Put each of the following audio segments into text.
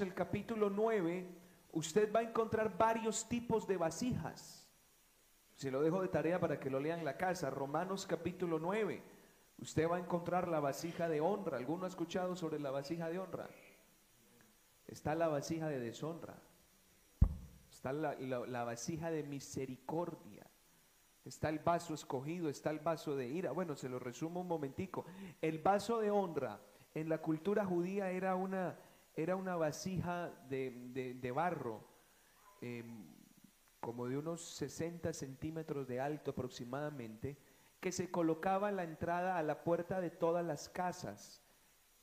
el capítulo 9, usted va a encontrar varios tipos de vasijas. Se lo dejo de tarea para que lo lean en la casa. Romanos capítulo 9. Usted va a encontrar la vasija de honra. ¿Alguno ha escuchado sobre la vasija de honra? Está la vasija de deshonra. Está la vasija de misericordia. Está el vaso escogido, está el vaso de ira. Bueno, se lo resumo un momentico. El vaso de honra en la cultura judía era una, era una vasija de, barro, em, como de unos 60 centímetros de alto aproximadamente, que se colocaba en la entrada a la puerta de todas las casas.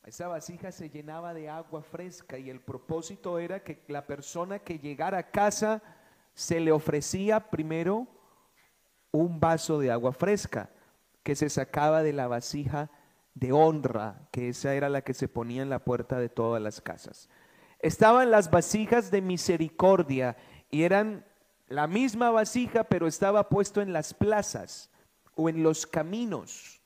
Esa vasija se llenaba de agua fresca y el propósito era que la persona que llegara a casa se le ofrecía primero un vaso de agua fresca que se sacaba de la vasija de honra, que esa era la que se ponía en la puerta de todas las casas. Estaban las vasijas de misericordia y eran la misma vasija, pero estaba puesto en las plazas o en los caminos,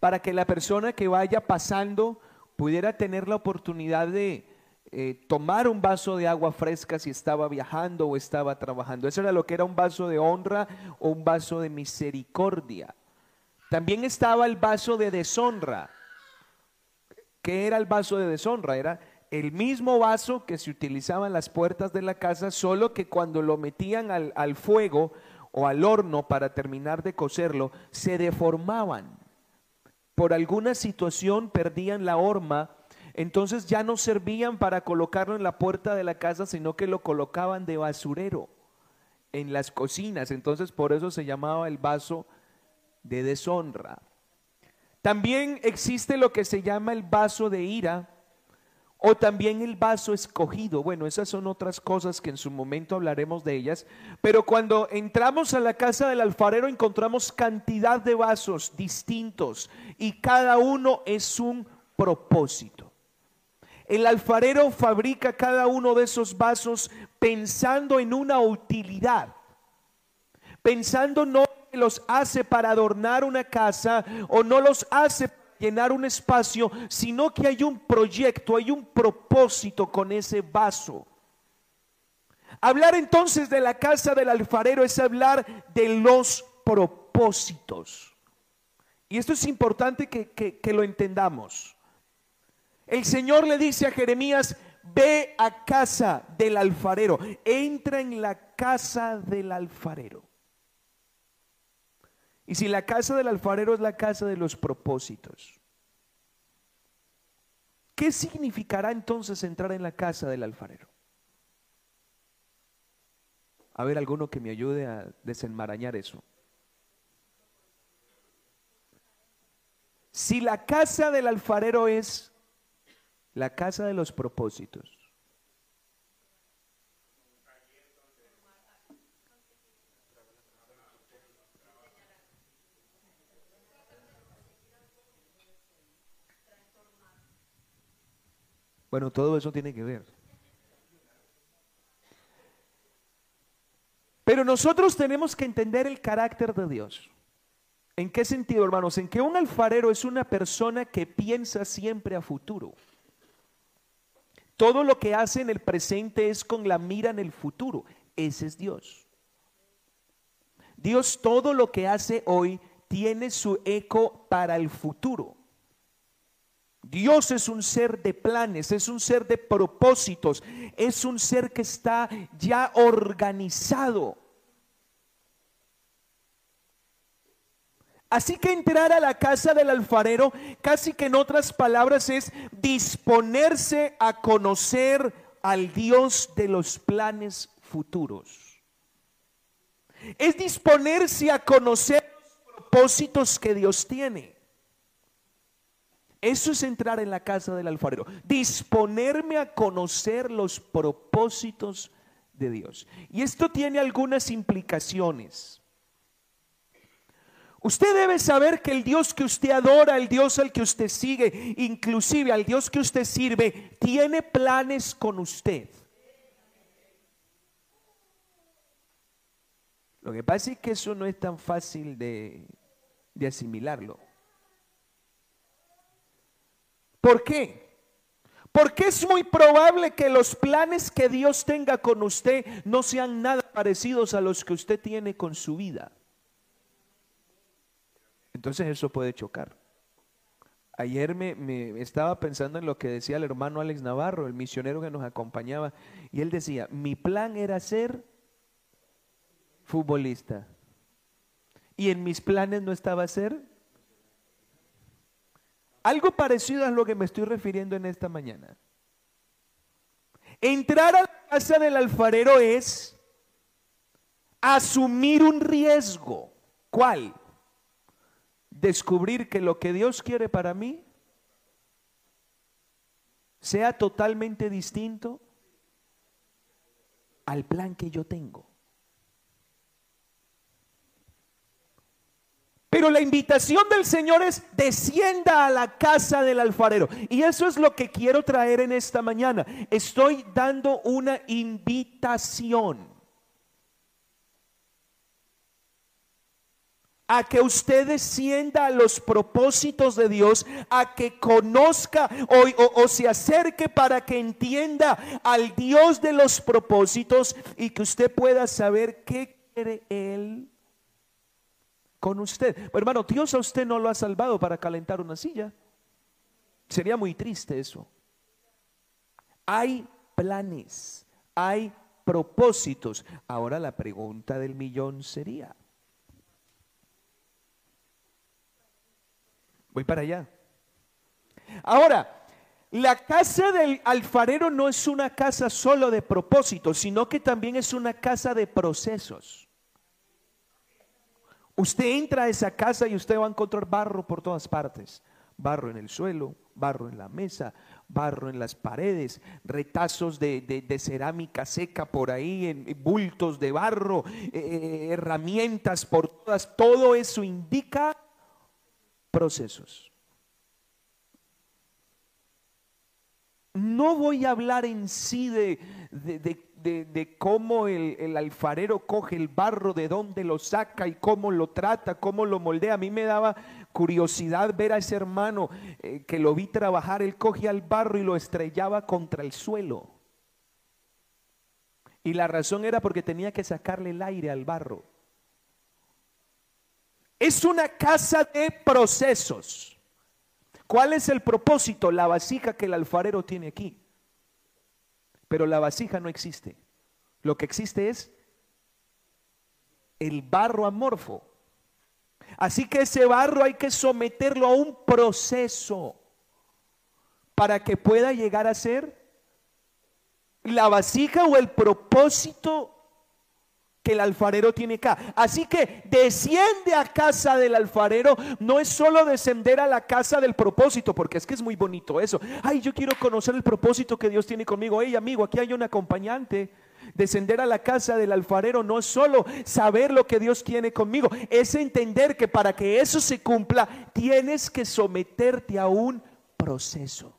para que la persona que vaya pasando pudiera tener la oportunidad de eh, tomar un vaso de agua fresca si estaba viajando o estaba trabajando. Eso era lo que era un vaso de honra o un vaso de misericordia. También estaba el vaso de deshonra. ¿Qué era el vaso de deshonra? Era el mismo vaso que se utilizaba en las puertas de la casa, solo que cuando lo metían al, al fuego o al horno para terminar de cocerlo, se deformaban. Por alguna situación perdían la horma, entonces ya no servían para colocarlo en la puerta de la casa, sino que lo colocaban de basurero en las cocinas. Entonces por eso se llamaba el vaso de deshonra. También existe lo que se llama el vaso de ira o también el vaso escogido. Bueno, esas son otras cosas que en su momento hablaremos de ellas. Pero cuando entramos a la casa del alfarero encontramos cantidad de vasos distintos y cada uno es un propósito. El alfarero fabrica cada uno de esos vasos pensando en una utilidad, pensando no los hace para adornar una casa o no los hace para llenar un espacio, sino que hay un proyecto, hay un propósito con ese vaso. Hablar entonces de la casa del alfarero es hablar de los propósitos. Y esto es importante que, que lo entendamos. El Señor le dice a Jeremías, ve a casa del alfarero, entra en la casa del alfarero. Y si la casa del alfarero es la casa de los propósitos, ¿qué significará entonces entrar en la casa del alfarero? A ver, alguno que me ayude a desenmarañar eso. Si la casa del alfarero es la casa de los propósitos, Bueno, todo eso tiene que ver. Pero nosotros tenemos que entender el carácter de Dios. ¿En qué sentido, hermanos? En que un alfarero es una persona que piensa siempre a futuro. Todo lo que hace en el presente es con la mira en el futuro. Ese es Dios. Dios todo lo que hace hoy tiene su eco para el futuro. Dios es un ser de planes, es un ser de propósitos, es un ser que está ya organizado. Así que entrar a la casa del alfarero, casi que en otras palabras, es disponerse a conocer al Dios de los planes futuros. Es disponerse a conocer los propósitos que Dios tiene. Eso es entrar en la casa del alfarero. Disponerme a conocer los propósitos de Dios. Y esto tiene algunas implicaciones. Usted debe saber que el Dios que usted adora, el Dios al que usted sigue, inclusive al Dios que usted sirve, tiene planes con usted. Lo que pasa es que eso no es tan fácil de, de asimilarlo. ¿Por qué? Porque es muy probable que los planes que Dios tenga con usted no sean nada parecidos a los que usted tiene con su vida. Entonces eso puede chocar. Ayer me, estaba pensando en lo que decía el hermano Alex Navarro, el misionero que nos acompañaba, y él decía, mi plan era ser futbolista. Y en mis planes no estaba ser algo parecido a lo que me estoy refiriendo en esta mañana. Entrar a la casa del alfarero es asumir un riesgo. ¿Cuál? Descubrir que lo que Dios quiere para mí sea totalmente distinto al plan que yo tengo. Pero la invitación del Señor es descienda a la casa del alfarero. Y eso es lo que quiero traer en esta mañana. Estoy dando una invitación. a que usted descienda a los propósitos de Dios, a que conozca o, se acerque para que entienda al Dios de los propósitos y que usted pueda saber qué quiere Él con usted. hermano, Dios a usted no lo ha salvado para calentar una silla. Sería muy triste eso. Hay planes, hay propósitos. Ahora la pregunta del millón sería, voy para allá. Ahora, la casa del alfarero no es una casa solo de propósitos, sino que también es una casa de procesos. Usted entra a esa casa y usted va a encontrar barro por todas partes. Barro en el suelo, barro en la mesa, barro en las paredes, retazos de, cerámica seca por ahí, en, bultos de barro, eh, eh, herramientas por todas. Todo eso indica procesos. No voy a hablar en sí de, de, cómo el, alfarero coge el barro, de dónde lo saca y cómo lo trata, cómo lo moldea. A mí me daba curiosidad ver a ese hermano eh, que lo vi trabajar. Él cogía el barro y lo estrellaba contra el suelo. Y la razón era porque tenía que sacarle el aire al barro. Es una casa de procesos. ¿Cuál es el propósito? La vasija que el alfarero tiene aquí. Pero la vasija no existe. Lo que existe es el barro amorfo. Así que ese barro hay que someterlo a un proceso para que pueda llegar a ser la vasija o el propósito que el alfarero tiene acá. Así que desciende a casa del alfarero, no es solo descender a la casa del propósito, porque es que es muy bonito eso. Ay, yo quiero conocer el propósito que Dios tiene conmigo. Hey, amigo, aquí hay un acompañante. Descender a la casa del alfarero no es solo saber lo que Dios tiene conmigo, es entender que para que eso se cumpla, tienes que someterte a un proceso.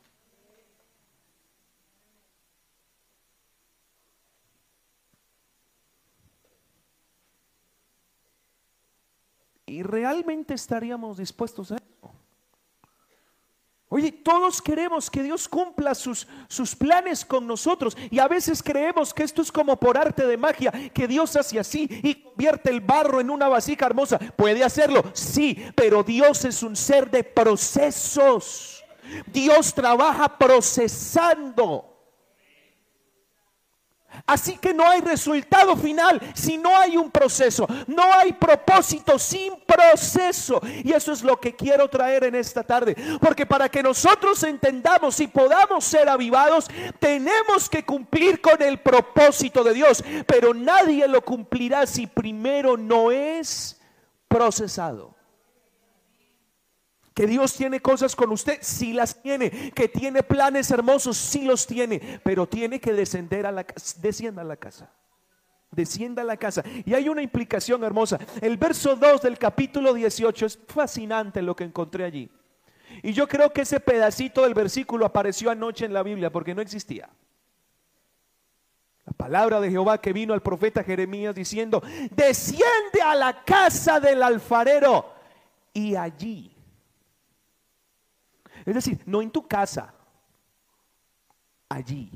Y realmente estaríamos dispuestos a eso. Oye, todos queremos que Dios cumpla sus, sus planes con nosotros y a veces creemos que esto es como por arte de magia, que Dios hace así y convierte el barro en una vasija hermosa. Puede hacerlo, sí, pero Dios es un ser de procesos. Dios trabaja procesando. Así que no hay resultado final si no hay un proceso. No hay propósito sin proceso. Y eso es lo que quiero traer en esta tarde. Porque para que nosotros entendamos y podamos ser avivados, tenemos que cumplir con el propósito de Dios. Pero nadie lo cumplirá si primero no es procesado. Que Dios tiene cosas con usted, sí las tiene. Que tiene planes hermosos, sí los tiene. Pero tiene que descender a la casa. Descienda a la casa. Descienda a la casa. Y hay una implicación hermosa. El verso 2 del capítulo 18 es fascinante lo que encontré allí. Y yo creo que ese pedacito del versículo apareció anoche en la Biblia porque no existía. La palabra de Jehová que vino al profeta Jeremías diciendo, desciende a la casa del alfarero y allí es decir, no en tu casa, allí.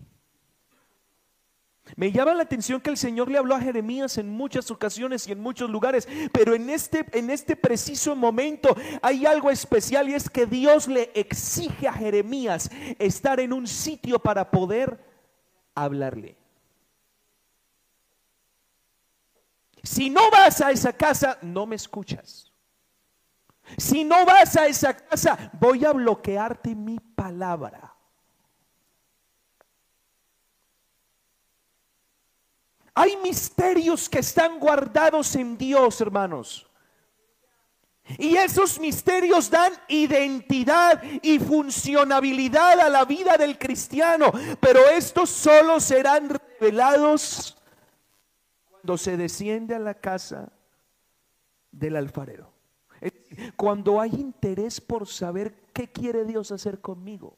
Me llama la atención que el Señor le habló a Jeremías en muchas ocasiones y en muchos lugares, pero en este, en este preciso momento hay algo especial y es que Dios le exige a Jeremías estar en un sitio para poder hablarle. Si no vas a esa casa, no me escuchas. Si no vas a esa casa, voy a bloquearte mi palabra. Hay misterios que están guardados en Dios, hermanos. Y esos misterios dan identidad y funcionabilidad a la vida del cristiano. Pero estos solo serán revelados cuando se desciende a la casa del alfarero. Cuando hay interés por saber qué quiere Dios hacer conmigo.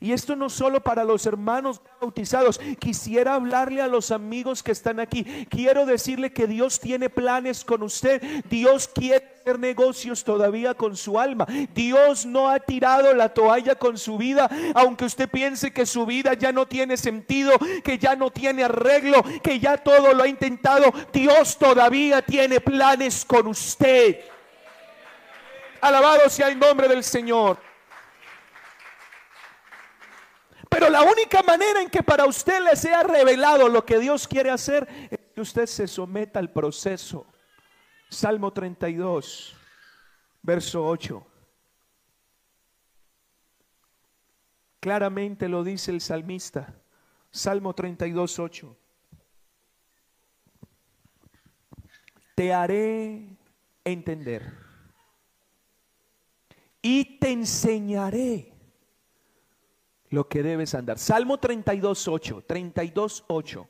Y esto no solo para los hermanos bautizados. Quisiera hablarle a los amigos que están aquí. Quiero decirle que Dios tiene planes con usted. Dios quiere hacer negocios todavía con su alma. Dios no ha tirado la toalla con su vida, aunque usted piense que su vida ya no tiene sentido, que ya no tiene arreglo, que ya todo lo ha intentado. Dios todavía tiene planes con usted. Alabado sea el nombre del Señor. Pero la única manera en que para usted le sea revelado lo que Dios quiere hacer es que usted se someta al proceso. Salmo 32, verso 8. Claramente lo dice el salmista. Salmo 32, 8. Te haré entender y te enseñaré lo que debes andar. Salmo 32, 8, 32, 8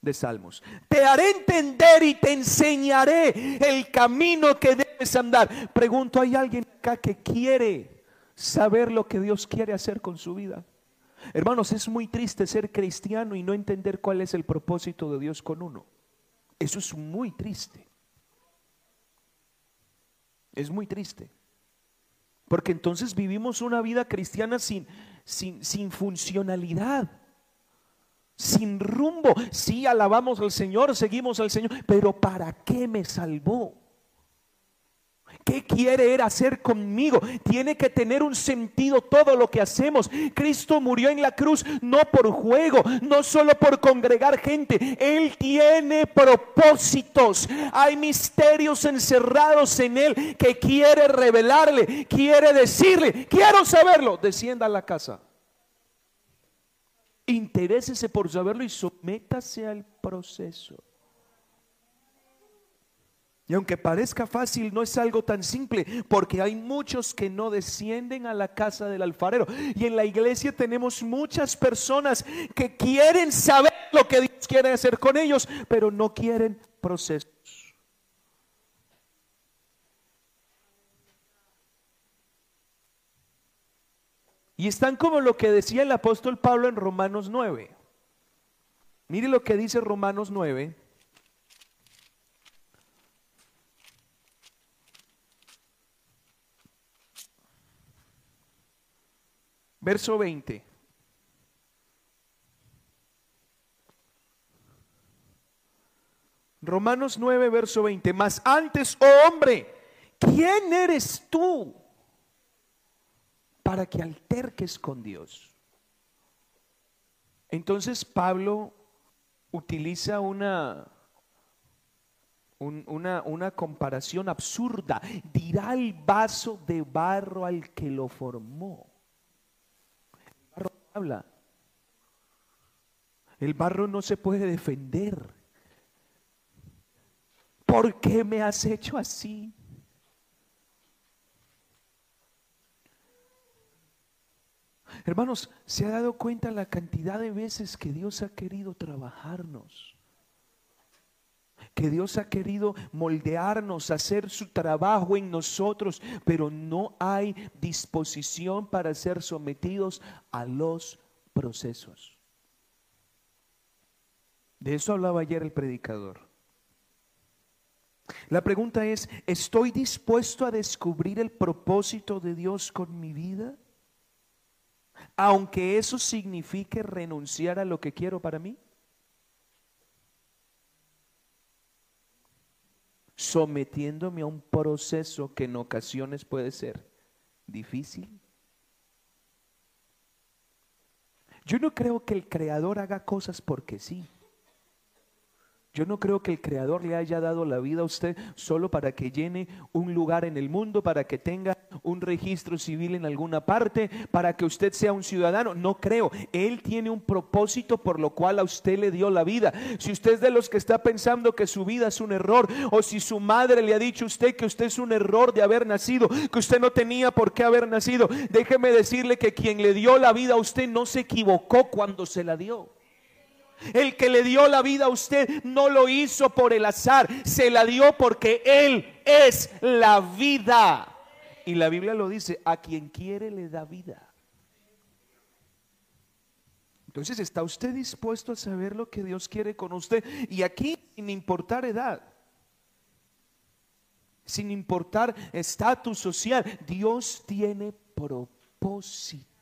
de Salmos. Te haré entender y te enseñaré el camino que debes andar. Pregunto, ¿hay alguien acá que quiere saber lo que Dios quiere hacer con su vida? Hermanos, es muy triste ser cristiano y no entender cuál es el propósito de Dios con uno. Eso es muy triste. Es muy triste. Porque entonces vivimos una vida cristiana sin, sin, funcionalidad, sin rumbo. Sí, alabamos al Señor, seguimos al Señor, pero ¿para qué me salvó? ¿Qué quiere Él hacer conmigo? Tiene que tener un sentido todo lo que hacemos. Cristo murió en la cruz no por juego, no solo por congregar gente. Él tiene propósitos. Hay misterios encerrados en Él que quiere revelarle, quiere decirle, quiero saberlo. Descienda a la casa. Interésese por saberlo y sométase al proceso. Y aunque parezca fácil, no es algo tan simple, porque hay muchos que no descienden a la casa del alfarero. Y en la iglesia tenemos muchas personas que quieren saber lo que Dios quiere hacer con ellos, pero no quieren procesos. Y están como lo que decía el apóstol Pablo en Romanos 9. Mire lo que dice Romanos 9. Verso 20. Romanos 9, verso 20. Mas antes, oh hombre, ¿quién eres tú para que alterques con Dios? Entonces Pablo utiliza una, una, una comparación absurda. Dirá el vaso de barro al que lo formó habla. El barro no se puede defender. ¿Por qué me has hecho así? Hermanos, ¿se ha dado cuenta la cantidad de veces que Dios ha querido trabajarnos? Que Dios ha querido moldearnos, hacer su trabajo en nosotros, pero no hay disposición para ser sometidos a los procesos. De eso hablaba ayer el predicador. La pregunta es, ¿estoy dispuesto a descubrir el propósito de Dios con mi vida? aunque eso signifique renunciar a lo que quiero para mí? Sometiéndome a un proceso que en ocasiones puede ser difícil. Yo no creo que el creador haga cosas porque sí. Yo no creo que el Creador le haya dado la vida a usted solo para que llene un lugar en el mundo, para que tenga un registro civil en alguna parte, para que usted sea un ciudadano. No creo. Él tiene un propósito por lo cual a usted le dio la vida. Si usted es de los que está pensando que su vida es un error, o si su madre le ha dicho a usted que usted es un error de haber nacido, que usted no tenía por qué haber nacido, déjeme decirle que quien le dio la vida a usted no se equivocó cuando se la dio. El que le dio la vida a usted no lo hizo por el azar, se la dio porque Él es la vida. Y la Biblia lo dice, a quien quiere le da vida. Entonces, ¿está usted dispuesto a saber lo que Dios quiere con usted? Y aquí, sin importar edad, sin importar estatus social, Dios tiene propósito.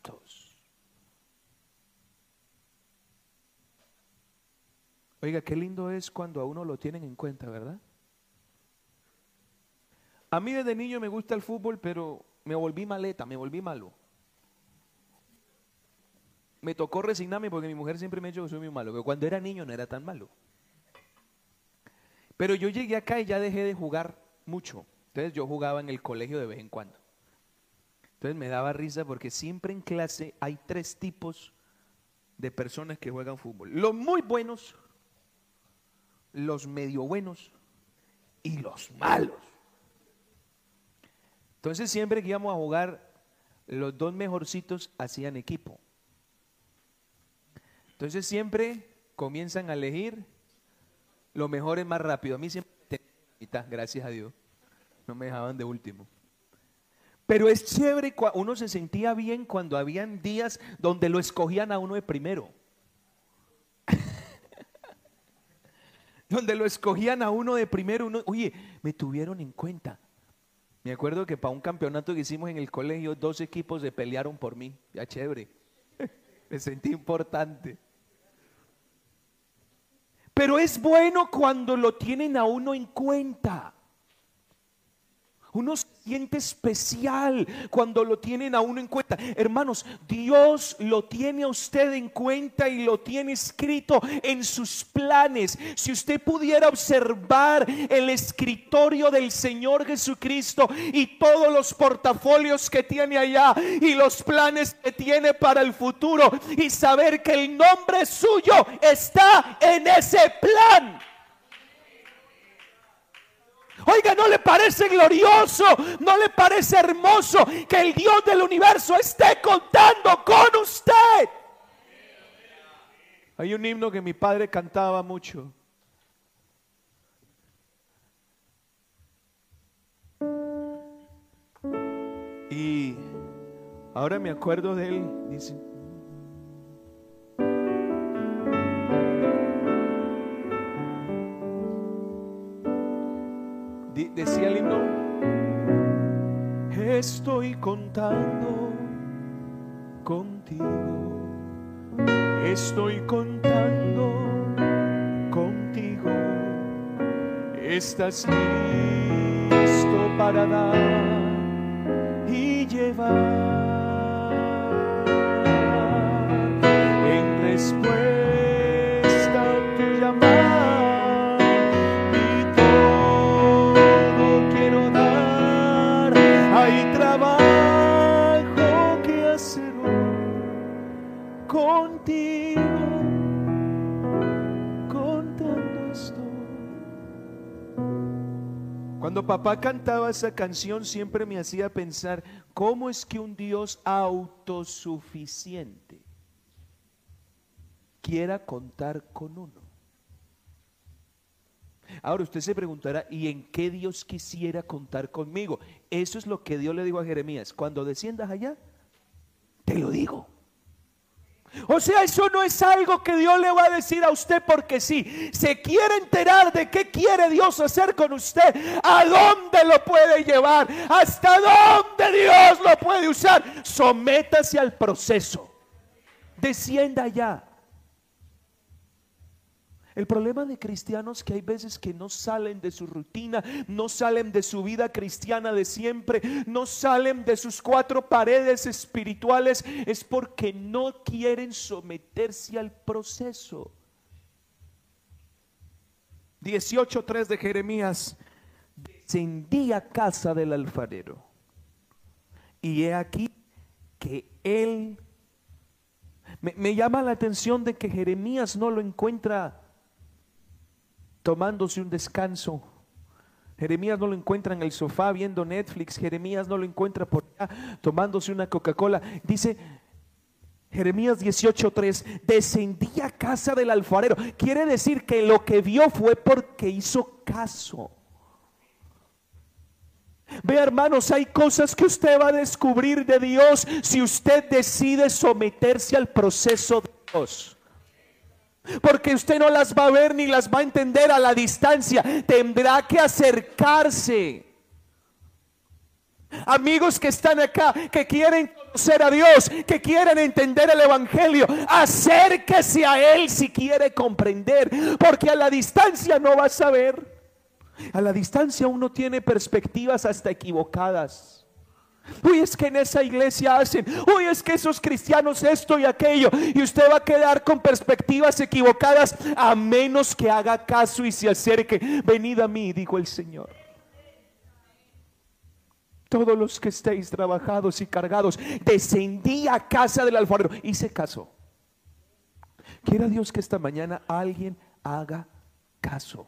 Oiga, qué lindo es cuando a uno lo tienen en cuenta, ¿verdad? A mí desde niño me gusta el fútbol, pero me volví maleta, me volví malo. Me tocó resignarme porque mi mujer siempre me ha dicho que soy muy malo, pero cuando era niño no era tan malo. Pero yo llegué acá y ya dejé de jugar mucho. Entonces yo jugaba en el colegio de vez en cuando. Entonces me daba risa porque siempre en clase hay tres tipos de personas que juegan fútbol. Los muy buenos, los medio buenos y los malos. Entonces siempre que íbamos a jugar, los dos mejorcitos hacían equipo. Entonces siempre comienzan a elegir lo mejor es más rápido. A mí siempre gracias a Dios. No me dejaban de último. Pero es chévere, uno se sentía bien cuando habían días donde lo escogían a uno de primero. donde lo escogían a uno de primero, oye, me tuvieron en cuenta. Me acuerdo que para un campeonato que hicimos en el colegio, dos equipos se pelearon por mí. Ya chévere. me sentí importante. Pero es bueno cuando lo tienen a uno en cuenta. Uno siente especial cuando lo tienen a uno en cuenta. Hermanos, Dios lo tiene a usted en cuenta y lo tiene escrito en sus planes. Si usted pudiera observar el escritorio del Señor Jesucristo y todos los portafolios que tiene allá y los planes que tiene para el futuro y saber que el nombre suyo está en ese plan. Oiga, ¿no le parece glorioso? ¿No le parece hermoso que el Dios del universo esté contando con usted? Hay un himno que mi padre cantaba mucho. Y ahora me acuerdo de él, dice, decía el himno, estoy contando contigo, estoy contando contigo, estás listo para dar y llevar. En respuesta Cuando papá cantaba esa canción siempre me hacía pensar, ¿cómo es que un Dios autosuficiente quiera contar con uno? Ahora usted se preguntará, ¿y en qué Dios quisiera contar conmigo? Eso es lo que Dios le dijo a Jeremías, cuando desciendas allá, te lo digo. O sea, eso no es algo que Dios le va a decir a usted porque sí. Se quiere enterar de qué quiere Dios hacer con usted, a dónde lo puede llevar, hasta dónde Dios lo puede usar. Sométase al proceso. descienda ya. El problema de cristianos que hay veces que no salen de su rutina, no salen de su vida cristiana de siempre, no salen de sus cuatro paredes espirituales, es porque no quieren someterse al proceso. 18.3 de Jeremías, descendí a casa del alfarero. Y he aquí que él... Me, me llama la atención de que Jeremías no lo encuentra tomándose un descanso. Jeremías no lo encuentra en el sofá viendo Netflix. Jeremías no lo encuentra por allá tomándose una Coca-Cola. Dice Jeremías 18:3, descendí a casa del alfarero. Quiere decir que lo que vio fue porque hizo caso. Ve hermanos, hay cosas que usted va a descubrir de Dios si usted decide someterse al proceso de Dios. Porque usted no las va a ver ni las va a entender a la distancia. Tendrá que acercarse. Amigos que están acá, que quieren conocer a Dios, que quieren entender el Evangelio, acérquese a Él si quiere comprender. Porque a la distancia no va a saber. A la distancia uno tiene perspectivas hasta equivocadas. Uy, es que en esa iglesia hacen. Uy, es que esos cristianos esto y aquello. Y usted va a quedar con perspectivas equivocadas a menos que haga caso y se acerque. Venid a mí, dijo el Señor. Todos los que estéis trabajados y cargados, descendí a casa del alfarero. Hice caso. Quiera Dios que esta mañana alguien haga caso.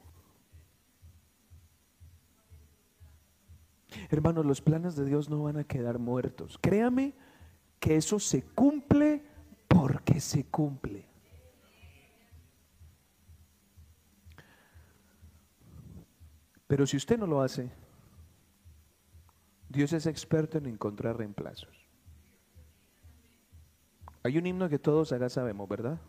Hermanos, los planes de Dios no van a quedar muertos. Créame que eso se cumple porque se cumple. Pero si usted no lo hace, Dios es experto en encontrar reemplazos. Hay un himno que todos acá sabemos, ¿verdad?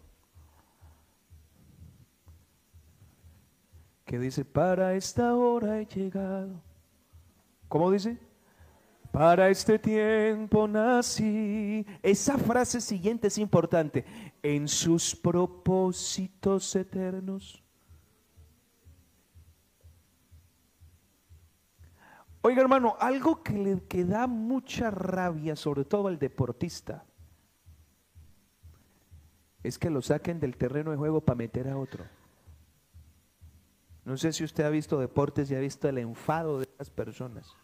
Que dice, para esta hora he llegado ¿Cómo dice? Para este tiempo nací. Esa frase siguiente es importante. En sus propósitos eternos. Oiga hermano, algo que le que da mucha rabia, sobre todo al deportista, es que lo saquen del terreno de juego para meter a otro. No sé si usted ha visto deportes y ha visto el enfado de las personas.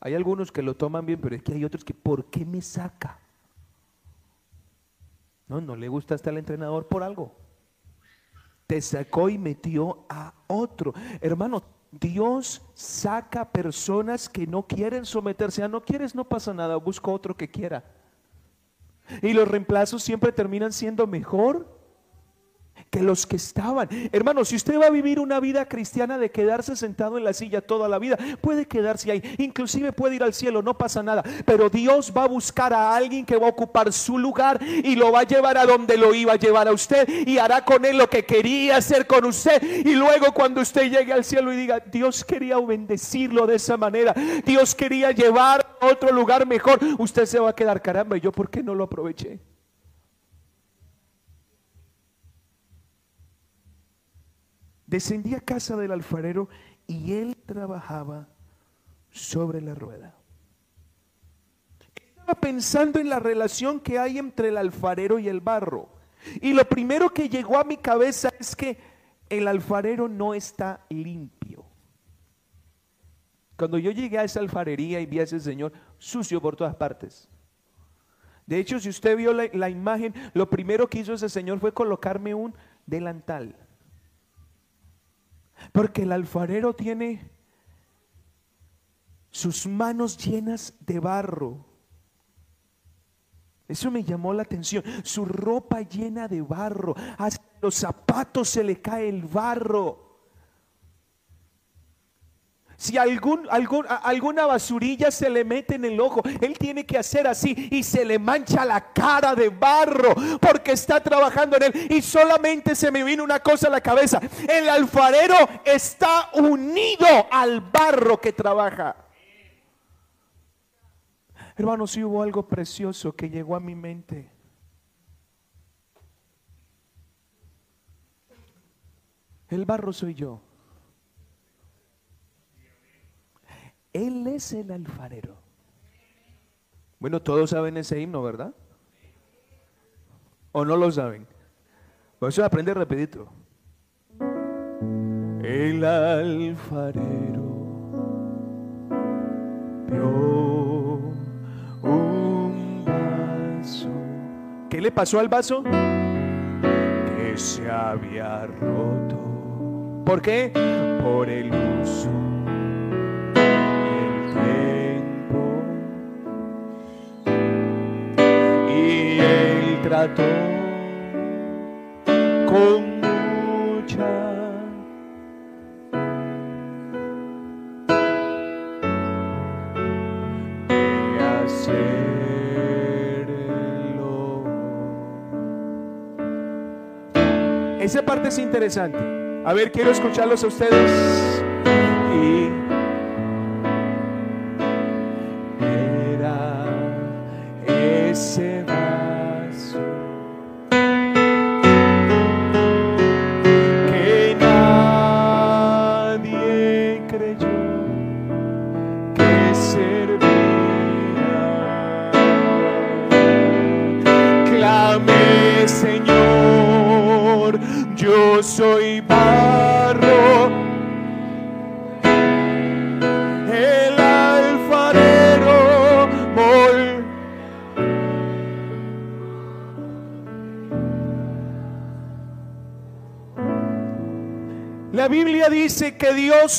Hay algunos que lo toman bien, pero es que hay otros que, ¿por qué me saca? No, no le gusta hasta el entrenador por algo. Te sacó y metió a otro. Hermano, Dios saca personas que no quieren someterse. ah, no quieres, no pasa nada, busco otro que quiera. Y los reemplazos siempre terminan siendo mejor que los que estaban. Hermano, si usted va a vivir una vida cristiana de quedarse sentado en la silla toda la vida, puede quedarse ahí, inclusive puede ir al cielo, no pasa nada, pero Dios va a buscar a alguien que va a ocupar su lugar y lo va a llevar a donde lo iba a llevar a usted y hará con él lo que quería hacer con usted y luego cuando usted llegue al cielo y diga, Dios quería bendecirlo de esa manera, Dios quería llevar a otro lugar mejor, usted se va a quedar, caramba, ¿y yo por qué no lo aproveché? Descendí a casa del alfarero y él trabajaba sobre la rueda. Estaba pensando en la relación que hay entre el alfarero y el barro. Y lo primero que llegó a mi cabeza es que el alfarero no está limpio. Cuando yo llegué a esa alfarería y vi a ese señor sucio por todas partes. De hecho, si usted vio la, la imagen, lo primero que hizo ese señor fue colocarme un delantal. Porque el alfarero tiene sus manos llenas de barro. Eso me llamó la atención. Su ropa llena de barro. A los zapatos se le cae el barro. Si algún, algún, alguna basurilla se le mete en el ojo, él tiene que hacer así y se le mancha la cara de barro porque está trabajando en él. Y solamente se me vino una cosa a la cabeza. El alfarero está unido al barro que trabaja. Hermanos, si sí hubo algo precioso que llegó a mi mente. El barro soy yo. Es el alfarero. Bueno, todos saben ese himno, ¿verdad? ¿O no lo saben? Por eso aprende rapidito. El alfarero vio un vaso. ¿Qué le pasó al vaso? Que se había roto. ¿Por qué? Por el uso con mucha de hacerlo. Esa parte es interesante. A ver, quiero escucharlos a ustedes.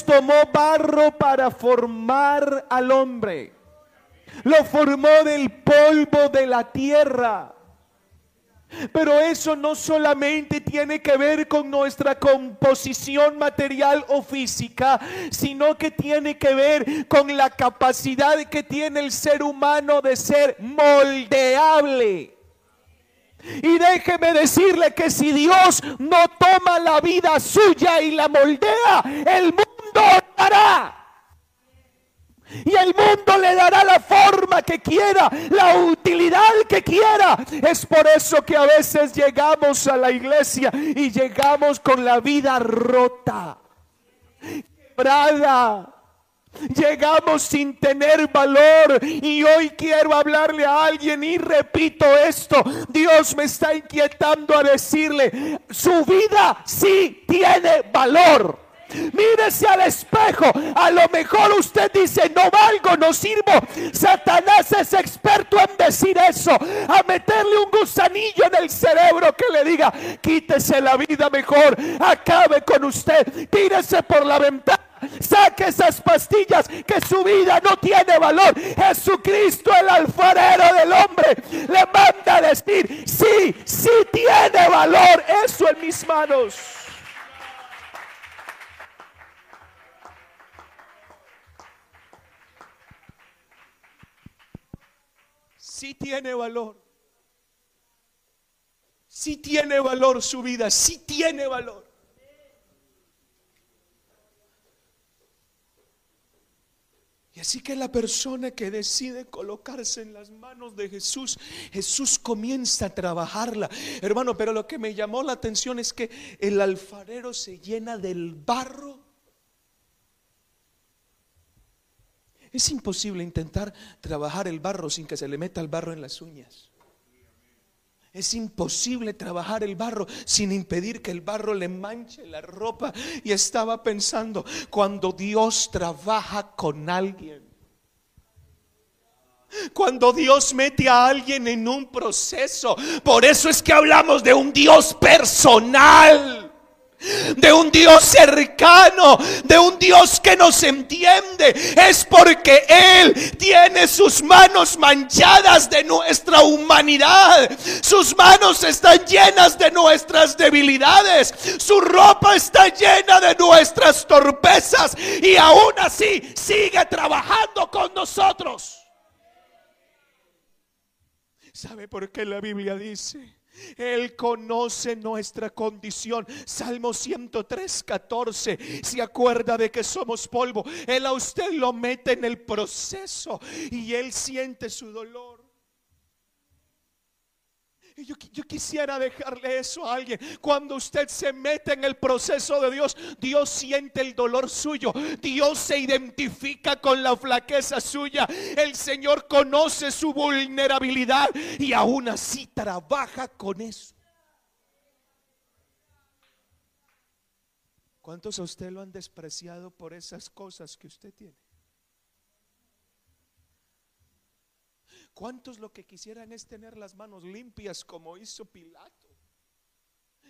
Tomó barro para formar al hombre. Lo formó del polvo de la tierra. Pero eso no solamente tiene que ver con nuestra composición material o física, sino que tiene que ver con la capacidad que tiene el ser humano de ser moldeable. Y déjeme decirle que si Dios no toma la vida suya y la moldea, el mundo hará. Y el mundo le dará la forma que quiera, la utilidad que quiera. Es por eso que a veces llegamos a la iglesia y llegamos con la vida rota, quebrada. Llegamos sin tener valor y hoy quiero hablarle a alguien y repito esto. Dios me está inquietando a decirle, su vida sí tiene valor. Mírese al espejo. A lo mejor usted dice, no valgo, no sirvo. Satanás es experto en decir eso. A meterle un gusanillo en el cerebro que le diga, quítese la vida mejor. Acabe con usted. Tírese por la ventana. Saque esas pastillas que su vida no tiene valor. Jesucristo, el alfarero del hombre, le manda a decir, sí, sí tiene valor eso en mis manos. Sí tiene valor. Sí tiene valor su vida, sí tiene valor. Y así que la persona que decide colocarse en las manos de Jesús, Jesús comienza a trabajarla. Hermano, pero lo que me llamó la atención es que el alfarero se llena del barro. Es imposible intentar trabajar el barro sin que se le meta el barro en las uñas. Es imposible trabajar el barro sin impedir que el barro le manche la ropa. Y estaba pensando, cuando Dios trabaja con alguien, cuando Dios mete a alguien en un proceso, por eso es que hablamos de un Dios personal de un Dios cercano, de un Dios que nos entiende, es porque Él tiene sus manos manchadas de nuestra humanidad, sus manos están llenas de nuestras debilidades, su ropa está llena de nuestras torpezas y aún así sigue trabajando con nosotros. ¿Sabe por qué la Biblia dice? Él conoce nuestra condición. Salmo 103, 14. Se acuerda de que somos polvo. Él a usted lo mete en el proceso y él siente su dolor. Yo quisiera dejarle eso a alguien. Cuando usted se mete en el proceso de Dios, Dios siente el dolor suyo. Dios se identifica con la flaqueza suya. El Señor conoce su vulnerabilidad y aún así trabaja con eso. ¿Cuántos a usted lo han despreciado por esas cosas que usted tiene? ¿Cuántos lo que quisieran es tener las manos limpias como hizo Pilato?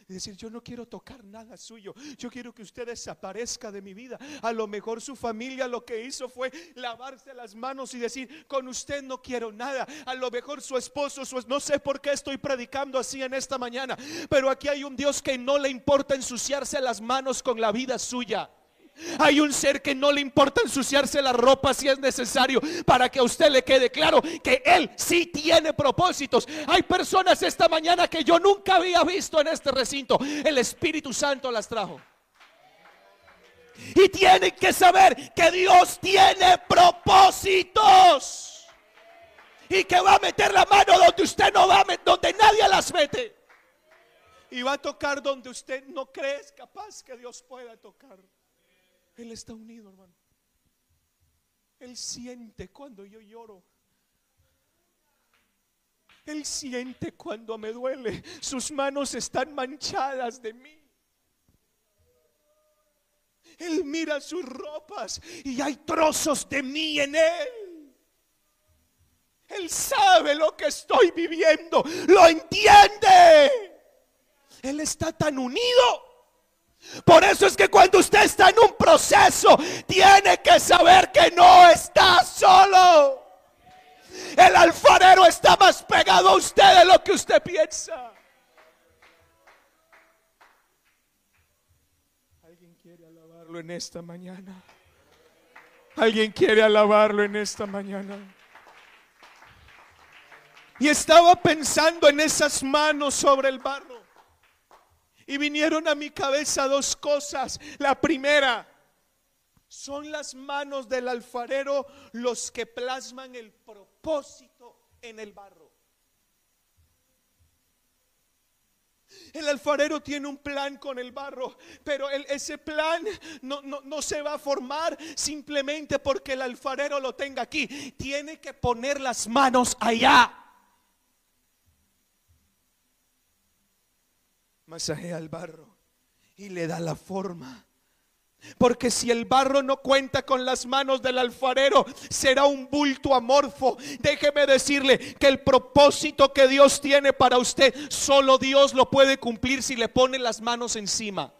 Y decir, yo no quiero tocar nada suyo, yo quiero que usted desaparezca de mi vida. A lo mejor su familia lo que hizo fue lavarse las manos y decir, con usted no quiero nada. A lo mejor su esposo, su, no sé por qué estoy predicando así en esta mañana, pero aquí hay un Dios que no le importa ensuciarse las manos con la vida suya. Hay un ser que no le importa ensuciarse la ropa si es necesario para que a usted le quede claro que Él sí tiene propósitos. Hay personas esta mañana que yo nunca había visto en este recinto. El Espíritu Santo las trajo. Y tienen que saber que Dios tiene propósitos. Y que va a meter la mano donde usted no va donde nadie las mete. Y va a tocar donde usted no cree capaz que Dios pueda tocar. Él está unido, hermano. Él siente cuando yo lloro. Él siente cuando me duele. Sus manos están manchadas de mí. Él mira sus ropas y hay trozos de mí en él. Él sabe lo que estoy viviendo. Lo entiende. Él está tan unido por eso es que cuando usted está en un proceso, tiene que saber que no está solo. El alfarero está más pegado a usted de lo que usted piensa. ¿Alguien quiere alabarlo en esta mañana? ¿Alguien quiere alabarlo en esta mañana? Y estaba pensando en esas manos sobre el barro. Y vinieron a mi cabeza dos cosas. La primera, son las manos del alfarero los que plasman el propósito en el barro. El alfarero tiene un plan con el barro, pero ese plan no, no, se va a formar simplemente porque el alfarero lo tenga aquí. Tiene que poner las manos allá. Masajea al barro y le da la forma. Porque si el barro no cuenta con las manos del alfarero, será un bulto amorfo. Déjeme decirle que el propósito que Dios tiene para usted, solo Dios lo puede cumplir si le pone las manos encima.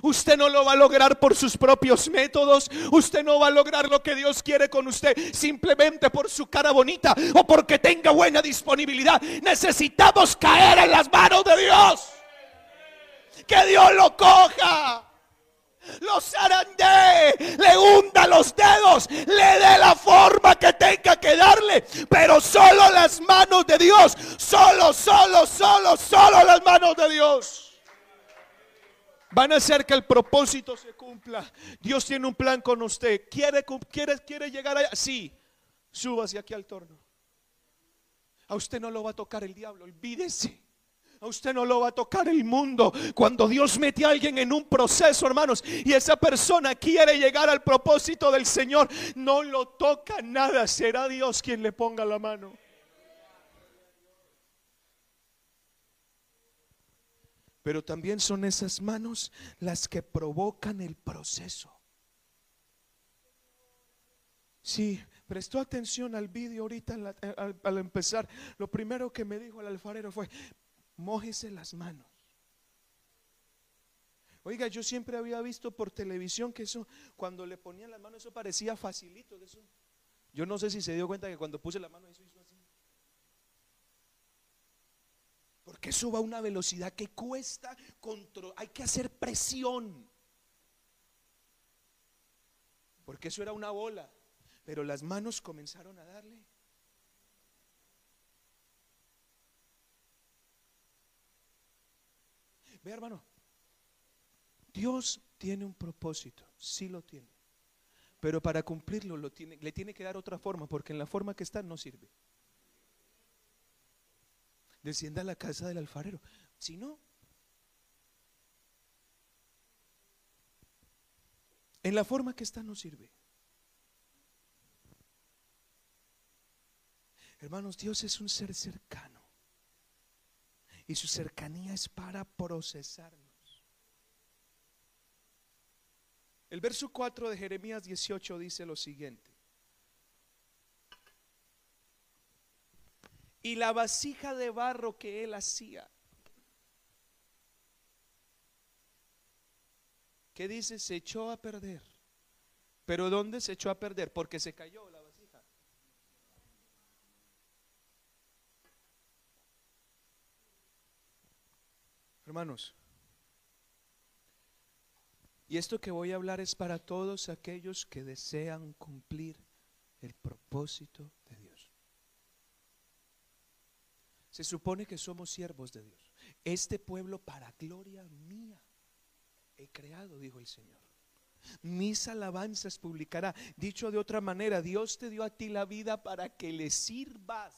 Usted no lo va a lograr por sus propios métodos. Usted no va a lograr lo que Dios quiere con usted simplemente por su cara bonita o porque tenga buena disponibilidad. Necesitamos caer en las manos de Dios. Que Dios lo coja. Lo zarandee, le hunda los dedos, le dé la forma que tenga que darle, pero solo las manos de Dios, solo, solo, solo, solo las manos de Dios van a hacer que el propósito se cumpla. Dios tiene un plan con usted. ¿Quiere, llegar allá? Sí, súbase aquí al torno. A usted no lo va a tocar el diablo, olvídese. A usted no lo va a tocar el mundo. Cuando Dios mete a alguien en un proceso, hermanos, y esa persona quiere llegar al propósito del Señor, no lo toca nada. Será Dios quien le ponga la mano. Pero también son esas manos las que provocan el proceso. Sí, prestó atención al vídeo ahorita al, empezar. Lo primero que me dijo el alfarero fue, mójese las manos. Oiga, yo siempre había visto por televisión que eso, cuando le ponían las manos, eso parecía facilito. Yo no sé si se dio cuenta que cuando puse la mano, eso hizo eso va a una velocidad que cuesta control. Hay que hacer presión. Porque eso era una bola. Pero las manos comenzaron a darle. Ve hermano, Dios tiene un propósito, sí lo tiene. Pero para cumplirlo le tiene que dar otra forma, porque en la forma que está no sirve. Descienda a la casa del alfarero. Si no, en la forma que está no sirve. Hermanos, Dios es un ser cercano. Y su cercanía es para procesarnos. El verso 4 de Jeremías 18 dice lo siguiente. Y la vasija de barro que él hacía. ¿Qué dice? Se echó a perder. ¿Pero dónde se echó a perder? Porque se cayó la vasija. Hermanos, y esto que voy a hablar es para todos aquellos que desean cumplir el propósito de Dios. Se supone que somos siervos de Dios. Este pueblo para gloria mía he creado, dijo el Señor. Mis alabanzas publicará. Dicho de otra manera, Dios te dio a ti la vida para que le sirvas.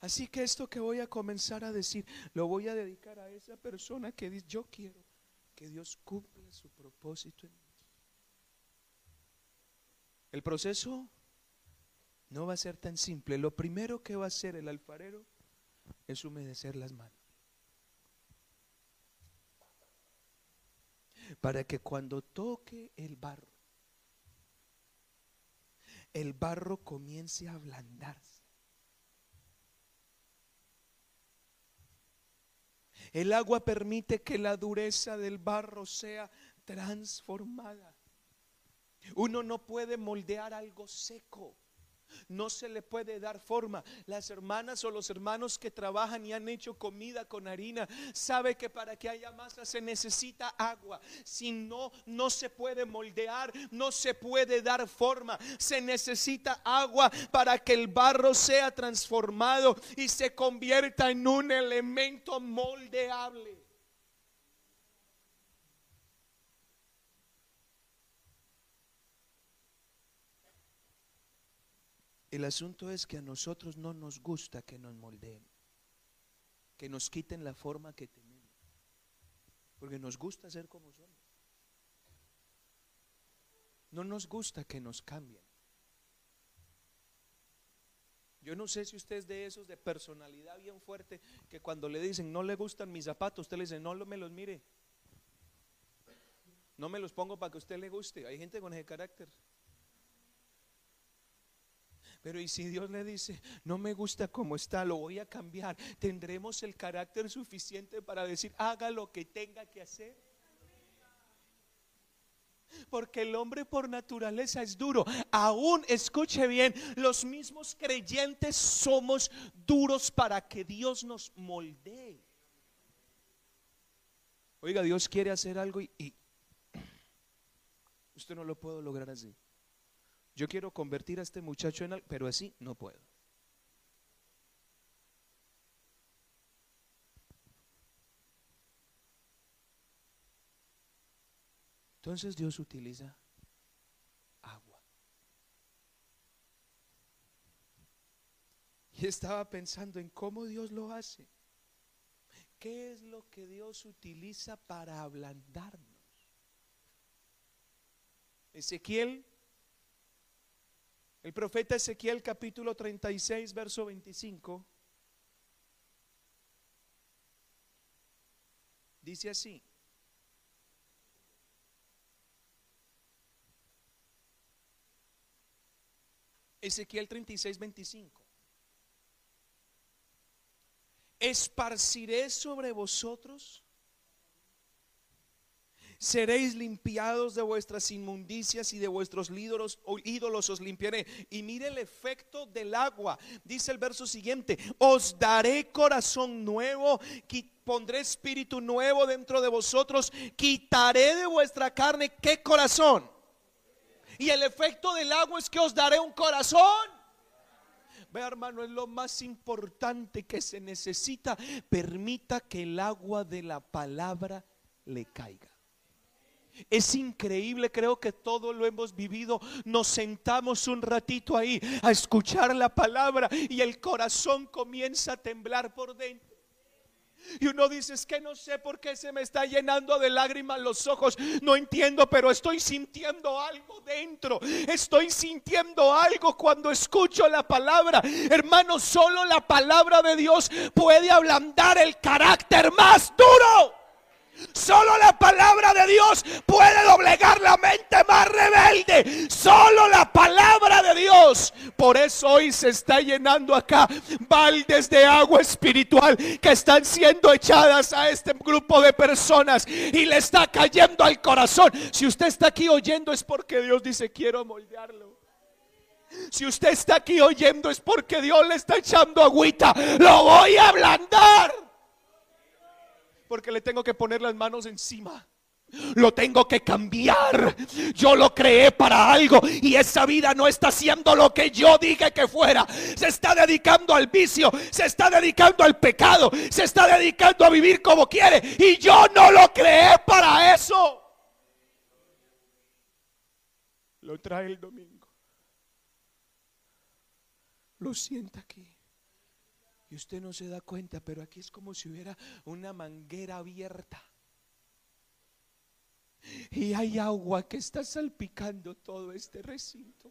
Así que esto que voy a comenzar a decir, lo voy a dedicar a esa persona que dice, yo quiero que Dios cumpla su propósito en mí. El proceso no va a ser tan simple. Lo primero que va a hacer el alfarero es humedecer las manos. Para que cuando toque el barro, el barro comience a ablandarse. El agua permite que la dureza del barro sea transformada. Uno no puede moldear algo seco. No se le puede dar forma. Las hermanas o los hermanos que trabajan y han hecho comida con harina, sabe que para que haya masa se necesita agua. Si no, no se puede moldear, no se puede dar forma. Se necesita agua para que el barro sea transformado y se convierta en un elemento moldeable. El asunto es que a nosotros no nos gusta que nos moldeen, que nos quiten la forma que tenemos, porque nos gusta ser como somos. No nos gusta que nos cambien. Yo no sé si usted es de esos de personalidad bien fuerte que cuando le dicen no le gustan mis zapatos, usted le dice no me los mire. No me los pongo para que usted le guste. Hay gente con ese carácter. Pero y si Dios le dice, no me gusta como está, lo voy a cambiar, tendremos el carácter suficiente para decir, haga lo que tenga que hacer. Porque el hombre por naturaleza es duro. Aún, escuche bien, los mismos creyentes somos duros para que Dios nos moldee. Oiga, Dios quiere hacer algo y, usted no lo puede lograr así. Yo quiero convertir a este muchacho en algo, pero así no puedo. Entonces Dios utiliza agua. Y estaba pensando en cómo Dios lo hace. ¿Qué es lo que Dios utiliza para ablandarnos? Ezequiel el profeta Ezequiel capítulo 36, verso 25, dice así. Ezequiel 36, 25. Esparciré sobre vosotros seréis limpiados de vuestras inmundicias y de vuestros ídolos, os limpiaré. Y mire el efecto del agua. Dice el verso siguiente, os daré corazón nuevo, pondré espíritu nuevo dentro de vosotros, quitaré de vuestra carne, ¿qué corazón? Y el efecto del agua es que os daré un corazón. Ve hermano, es lo más importante que se necesita. Permita que el agua de la palabra le caiga. Es increíble, creo que todo lo hemos vivido. Nos sentamos un ratito ahí a escuchar la palabra y el corazón comienza a temblar por dentro. Y uno dice, es que no sé por qué se me está llenando de lágrimas los ojos. No entiendo, pero estoy sintiendo algo dentro. Estoy sintiendo algo cuando escucho la palabra. Hermano, solo la palabra de Dios puede ablandar el carácter más duro. Solo la palabra de Dios puede doblegar la mente más rebelde. Solo la palabra de Dios. Por eso hoy se está llenando acá baldes de agua espiritual que están siendo echadas a este grupo de personas y le está cayendo al corazón. Si usted está aquí oyendo es porque Dios dice quiero moldearlo. Si usted está aquí oyendo es porque Dios le está echando agüita. Lo voy a ablandar porque le tengo que poner las manos encima. Lo tengo que cambiar. Yo lo creé para algo y esa vida no está haciendo lo que yo dije que fuera. Se está dedicando al vicio, se está dedicando al pecado, se está dedicando a vivir como quiere y yo no lo creé para eso. Lo trae el domingo. Lo sienta aquí. Y usted no se da cuenta, pero aquí es como si hubiera una manguera abierta. Y hay agua que está salpicando todo este recinto.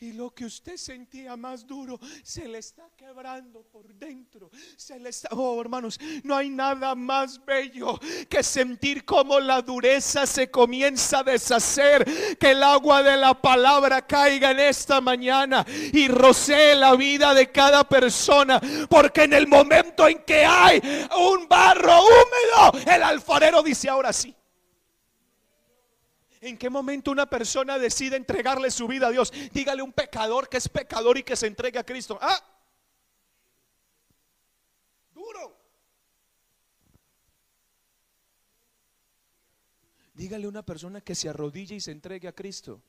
Y lo que usted sentía más duro se le está quebrando por dentro. Se le está, oh hermanos, no hay nada más bello que sentir cómo la dureza se comienza a deshacer, que el agua de la palabra caiga en esta mañana y rocee la vida de cada persona, porque en el momento en que hay un barro húmedo, el alfarero dice ahora sí. ¿En qué momento una persona decide entregarle su vida a Dios? Dígale un pecador que es pecador y que se entregue a Cristo. Ah, duro. Dígale a una persona que se arrodille y se entregue a Cristo.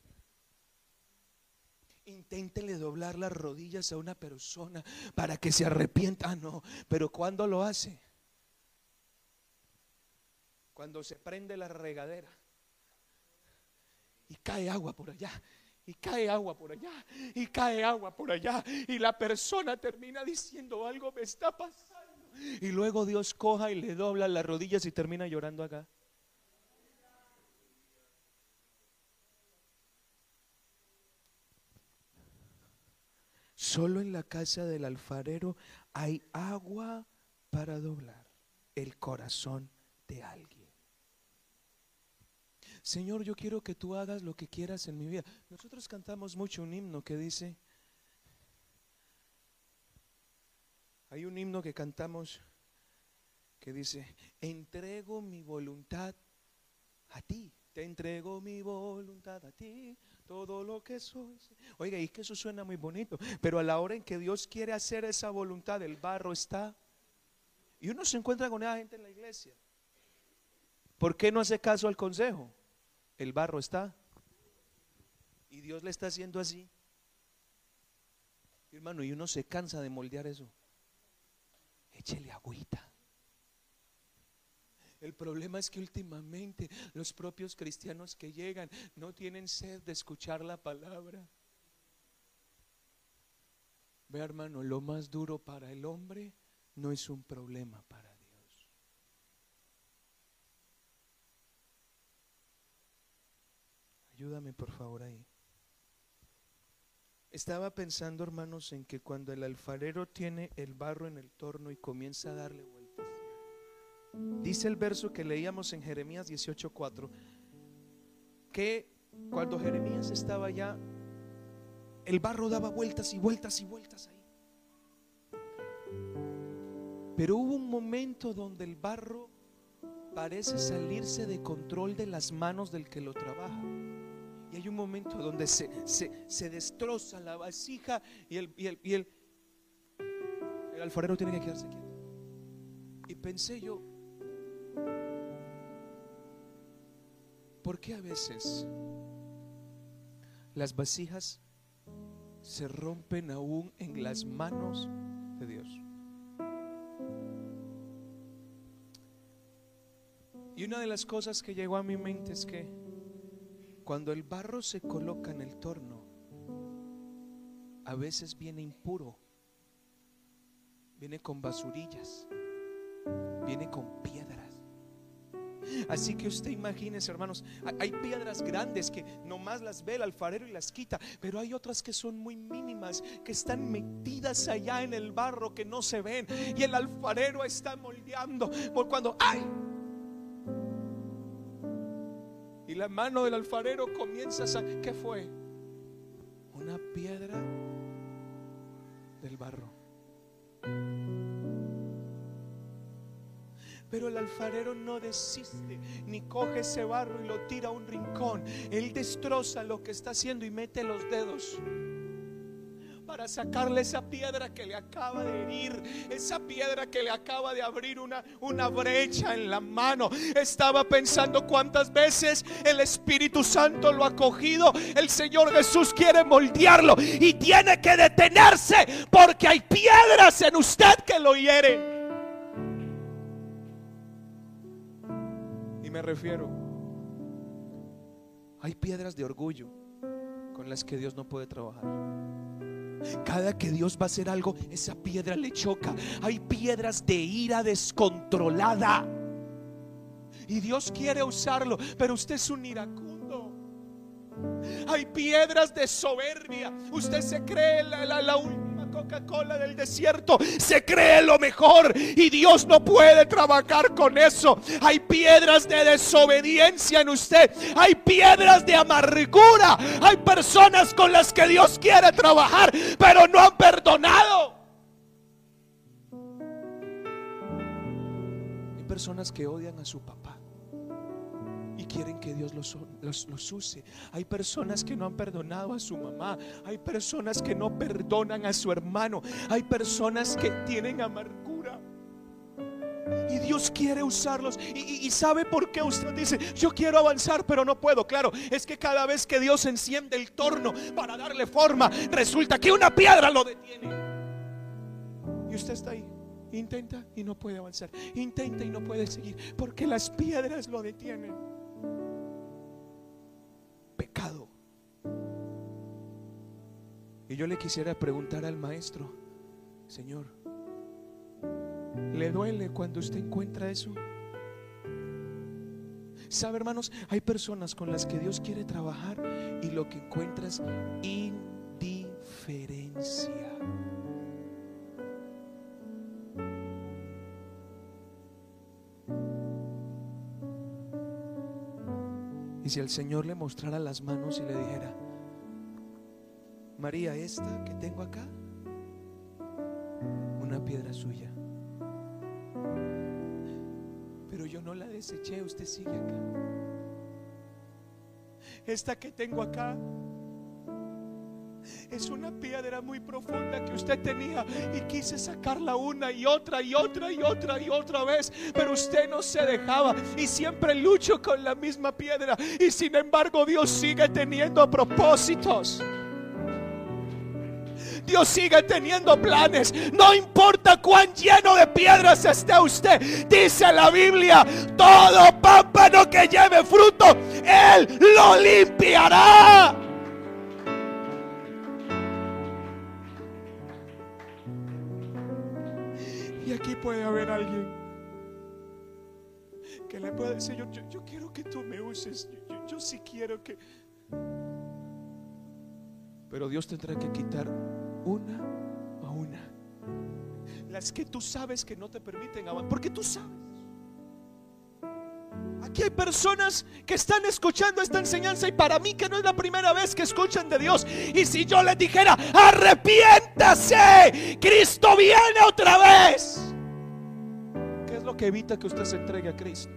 Inténtele doblar las rodillas a una persona para que se arrepienta. Ah, no, pero ¿cuándo lo hace? Cuando se prende la regadera y cae agua por allá. Y cae agua por allá, y cae agua por allá, y la persona termina diciendo algo me está pasando. Y luego Dios coja y le dobla las rodillas y termina llorando acá. Solo en la casa del alfarero hay agua para doblar el corazón de alguien. Señor, yo quiero que tú hagas lo que quieras en mi vida. Nosotros cantamos mucho un himno que dice, hay un himno que cantamos que dice, entrego mi voluntad a ti, te entrego mi voluntad a ti, todo lo que soy. Oiga, y que eso suena muy bonito, pero a la hora en que Dios quiere hacer esa voluntad, el barro está. Y uno se encuentra con esa gente en la iglesia. ¿Por qué no hace caso al consejo? El barro está. Y Dios le está haciendo así. Hermano, y uno se cansa de moldear eso. Échele agüita. El problema es que últimamente los propios cristianos que llegan no tienen sed de escuchar la palabra. Ve hermano, lo más duro para el hombre no es un problema para Ayúdame por favor ahí. Estaba pensando, hermanos, en que cuando el alfarero tiene el barro en el torno y comienza a darle vueltas, dice el verso que leíamos en Jeremías 18:4, que cuando Jeremías estaba allá, el barro daba vueltas y vueltas y vueltas ahí. Pero hubo un momento donde el barro parece salirse de control de las manos del que lo trabaja. Hay un momento donde se, se, destroza la vasija y el, y el alfarero tiene que quedarse quieto. Y pensé yo, ¿por qué a veces las vasijas se rompen aún en las manos de Dios? Y una de las cosas que llegó a mi mente es que cuando el barro se coloca en el torno, a veces viene impuro, viene con basurillas, viene con piedras. Así que usted imagínese, hermanos, hay- piedras grandes que nomás las ve el alfarero y las quita, pero hay otras que son muy mínimas, que están metidas allá en el barro que no se ven. Y el alfarero está moldeando por cuando ¡ay! La mano del alfarero comienza a sa- ¿Qué fue? Una piedra del barro. Pero el alfarero no desiste, ni coge ese barro y lo tira a un rincón. Él destroza lo que está haciendo y mete los dedos para sacarle esa piedra que le acaba de herir, esa piedra que le acaba de abrir una, una brecha en la mano. Estaba pensando cuántas veces el Espíritu Santo lo ha cogido. El Señor Jesús quiere moldearlo y tiene que detenerse porque hay piedras en usted que lo hieren. Y me refiero, hay piedras de orgullo con las que Dios no puede trabajar. Cada que Dios va a hacer algo, esa piedra le choca. Hay piedras de ira descontrolada. Y Dios quiere usarlo, pero usted es un iracundo. Hay piedras de soberbia. Usted se cree la, la- la Coca-Cola del desierto. Se cree lo mejor. Y Dios no puede trabajar con eso. Hay piedras de desobediencia en usted. Hay piedras de amargura. Hay personas con las que Dios quiere trabajar, pero no han perdonado. Hay personas que odian a su papá quieren que Dios los, use. Hay personas que no han perdonado a su mamá. Hay personas que no perdonan a su hermano. Hay personas que tienen amargura. Y Dios quiere usarlos. Y sabe por qué usted dice, yo quiero avanzar, pero no puedo. Claro, es que cada vez que Dios enciende el torno para darle forma, resulta que una piedra lo detiene. Y usted está ahí. Intenta y no puede avanzar. Intenta y no puede seguir. Porque las piedras lo detienen. Y yo le quisiera preguntar al maestro, Señor, ¿le duele cuando usted encuentra eso? ¿Sabe, hermanos? Hay personas con las que Dios quiere trabajar y lo que encuentra es indiferencia. Y si el Señor le mostrara las manos y le dijera, María, esta que tengo acá, una piedra suya. Pero yo no la deseché, usted sigue acá. Esta que tengo acá es una piedra muy profunda que usted tenía y quise sacarla una y otra y otra y otra y otra vez, pero usted no se dejaba y siempre lucho con la misma piedra y sin embargo Dios sigue teniendo propósitos. Dios sigue teniendo planes. No importa cuán lleno de piedras esté usted. Dice la Biblia, todo pámpano que lleve fruto, Él lo limpiará. Puede haber alguien que le pueda decir, yo, yo, quiero que tú me uses. Yo, yo- yo sí quiero que... Pero Dios tendrá que quitar una a una. Las que tú sabes que no te permiten avanzar. Porque tú sabes. Aquí hay personas que están escuchando esta enseñanza y para mí que no es la primera vez que escuchan de Dios. Y si yo les dijera, arrepiéntase, Cristo viene otra vez. ¿Qué es lo que evita que usted se entregue a Cristo?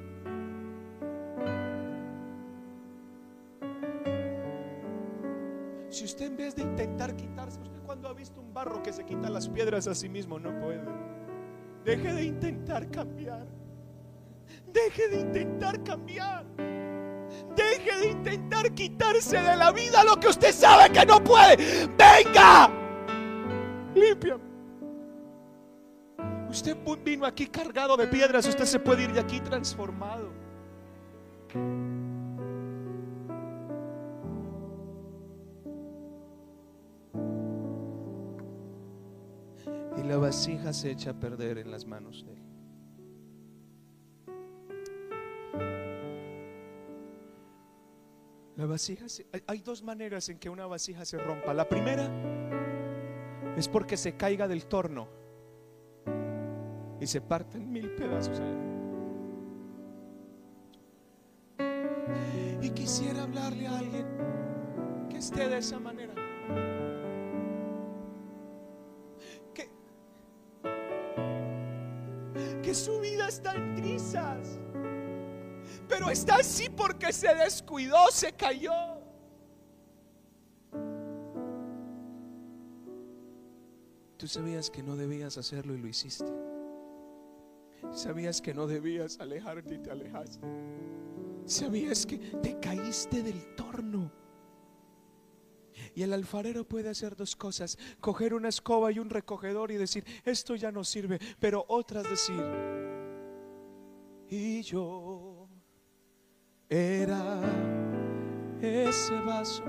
Si usted en vez de intentar quitarse, usted cuando ha visto un barro que se quita las piedras a sí mismo, no puede. Deje de intentar cambiar. Deje de intentar cambiar. Deje de intentar quitarse de la vida lo que usted sabe que no puede. Venga. Límpiame. Usted vino aquí cargado de piedras. Usted se puede ir de aquí transformado. Y la vasija se echa a perder en las manos de él. La vasija se- hay- dos maneras en que una vasija se rompa. La primera es porque se caiga del torno y se parte en mil pedazos. allá. Y quisiera hablarle a alguien que esté de esa manera. Que, que su vida está en trizas. Pero está así porque se descuidó, se cayó. Tú sabías que no debías hacerlo y lo hiciste. Sabías que no debías alejarte y te alejaste. Sabías que te caíste del torno. Y el alfarero puede hacer dos cosas, coger una escoba y un recogedor y decir, esto ya no sirve, pero otras decir, y yo era ese vaso.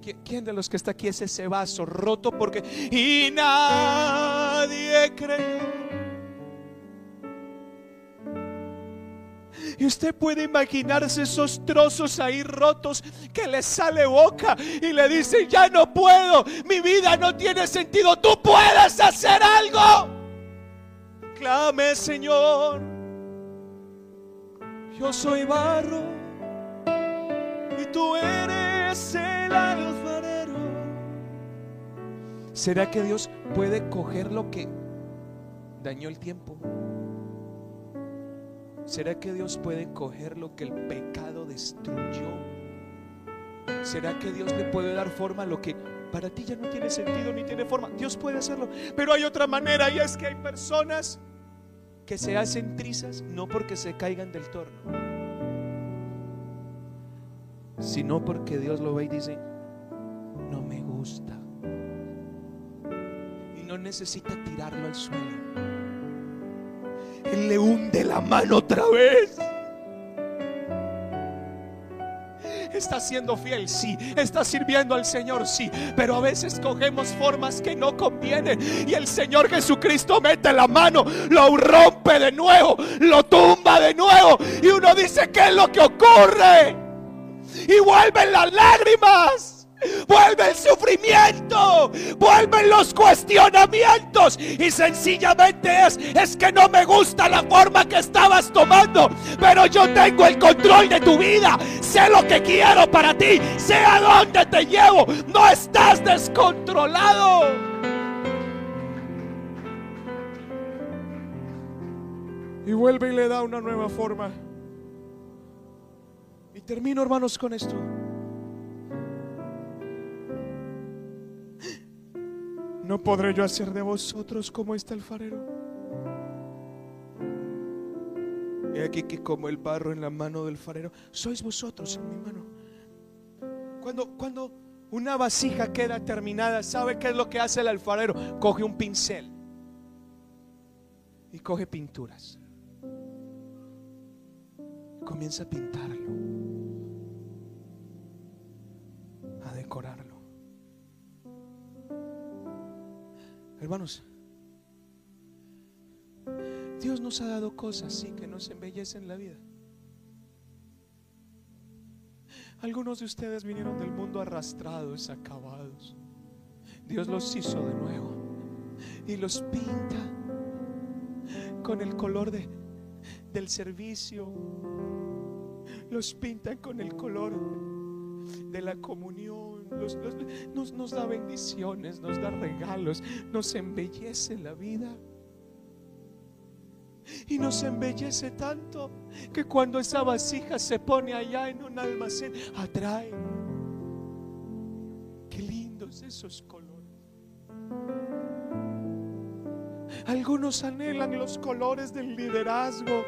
¿Qui- ¿Quién de los que está aquí es ese vaso roto porque y nadie creyó? Y usted puede imaginarse esos trozos ahí rotos que le sale boca y le dice, ya no puedo, mi vida no tiene sentido, tú puedes hacer algo. Clame, Señor. Yo soy barro y tú eres el alfarero. ¿Será que Dios puede coger lo que dañó el tiempo? ¿Será que Dios puede coger lo que el pecado destruyó? ¿Será que Dios le puede dar forma a lo que para ti ya no tiene sentido ni tiene forma? Dios puede hacerlo. Pero hay otra manera y es que hay personas que se hacen trizas no porque se caigan del torno, sino porque Dios lo ve y dice, no me gusta. Y no necesita tirarlo al suelo. Él le hunde la mano otra vez. Está siendo fiel, sí. Está sirviendo al Señor, sí. Pero a veces cogemos formas que no convienen. Y el Señor Jesucristo mete la mano, lo rompe de nuevo, lo tumba de nuevo. Y uno dice, ¿qué es lo que ocurre? Y vuelven las lágrimas. Vuelve el sufrimiento, vuelven los cuestionamientos y sencillamente es, es que no me gusta la forma que estabas tomando, pero yo tengo el control de tu vida, sé lo que quiero para ti, sé a dónde te llevo, no estás descontrolado. Y vuelve y le da una nueva forma. Y termino hermanos con esto. ¿No podré yo hacer de vosotros como este alfarero? He aquí que como el barro en la mano del farero, sois vosotros en mi mano. Cuando, cuando una vasija queda terminada, ¿sabe qué es lo que hace el alfarero? Coge un pincel y coge pinturas. Comienza a pintarlo, a decorarlo. Hermanos, Dios nos ha dado cosas, sí, que nos embellecen la vida. Algunos de ustedes vinieron del mundo arrastrados, acabados. Dios los hizo de nuevo y los pinta con el color de, del servicio. Los pinta con el color de la comunión, nos da bendiciones, nos da regalos, nos embellece la vida. Y nos embellece tanto que cuando esa vasija se pone allá en un almacén, atrae. Qué lindos esos colores. Algunos anhelan los colores del liderazgo,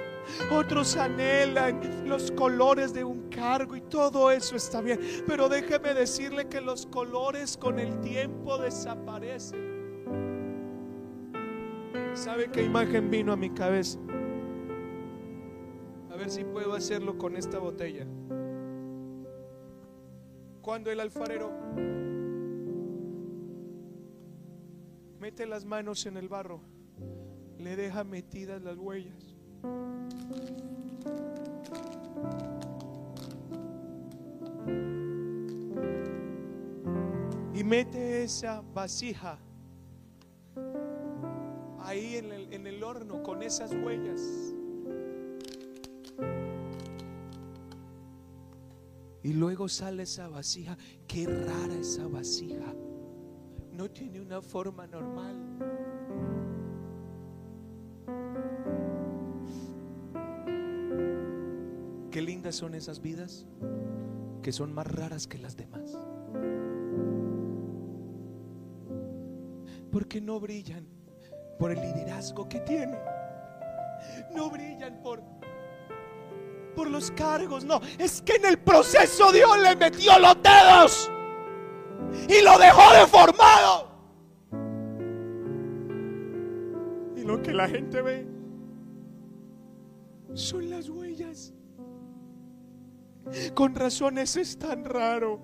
otros anhelan los colores de un cargo y todo eso está bien. Pero déjeme decirle que los colores con el tiempo desaparecen. ¿Sabe qué imagen vino a mi cabeza? A ver, si puedo hacerlo con esta botella. Cuando el alfarero mete las manos en el barro, le deja metidas las huellas. Y mete esa vasija ahí en el, en el horno con esas huellas. Y luego sale esa vasija. Qué rara esa vasija. No tiene una forma normal. Qué lindas son esas vidas que son más raras que las demás. Porque no brillan por el liderazgo que tienen. No brillan por por los cargos, no, es que en el proceso Dios le metió los dedos y lo dejó deformado. Y lo que la gente ve son las huellas. Con razón ese es tan raro.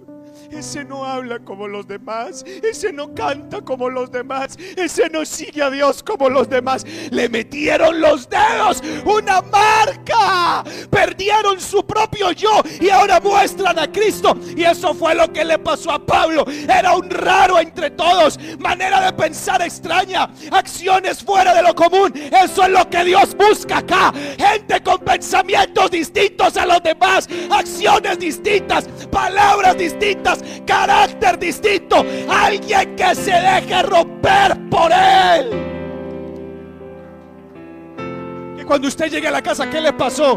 Ese no habla como los demás. Ese no canta como los demás. Ese no sigue a Dios como los demás. Le metieron los dedos. Una marca. Perdieron su propio yo. Y ahora muestran a Cristo. Y eso fue lo que le pasó a Pablo. Era un raro entre todos. Manera de pensar extraña. Acciones fuera de lo común. Eso es lo que Dios busca acá. Gente con pensamientos distintos a los demás. Acciones distintas. Palabras distintas carácter distinto, alguien que se deje romper por él. Y cuando usted llegue a la casa, ¿qué le pasó?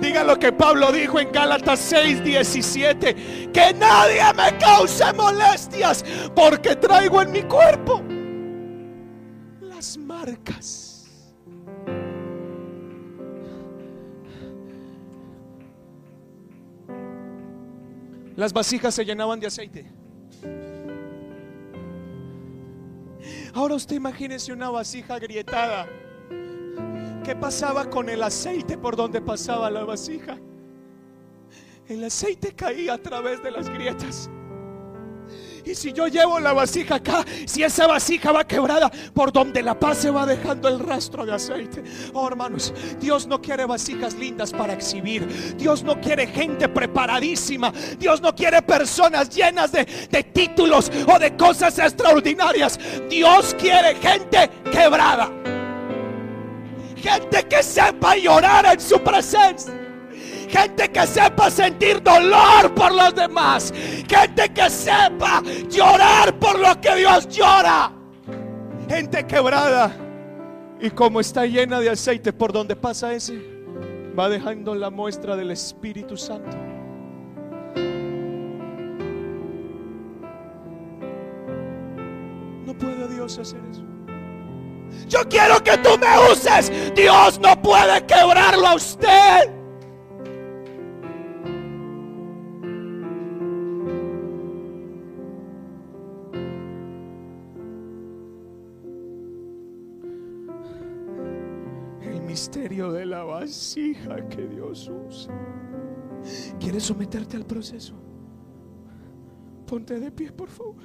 Diga lo que Pablo dijo en Gálatas 6, 17. Que nadie me cause molestias porque traigo en mi cuerpo las marcas Las vasijas se llenaban de aceite. Ahora usted imagínese una vasija agrietada. ¿Qué pasaba con el aceite por donde pasaba la vasija? El aceite caía a través de las grietas. Y si yo llevo la vasija acá, si esa vasija va quebrada, por donde la pase va dejando el rastro de aceite. Oh, hermanos, Dios no quiere vasijas lindas para exhibir. Dios no quiere gente preparadísima. Dios no quiere personas llenas de, de títulos o de cosas extraordinarias. Dios quiere gente quebrada. Gente que sepa llorar en su presencia. Gente que sepa sentir dolor por los demás. Gente que sepa llorar por lo que Dios llora. Gente quebrada. Y como está llena de aceite por donde pasa ese, va dejando la muestra del Espíritu Santo. No puede Dios hacer eso. Yo quiero que tú me uses. Dios no puede quebrarlo a usted. Vasija que Dios usa. ¿Quieres someterte al proceso? Ponte de pie, por favor.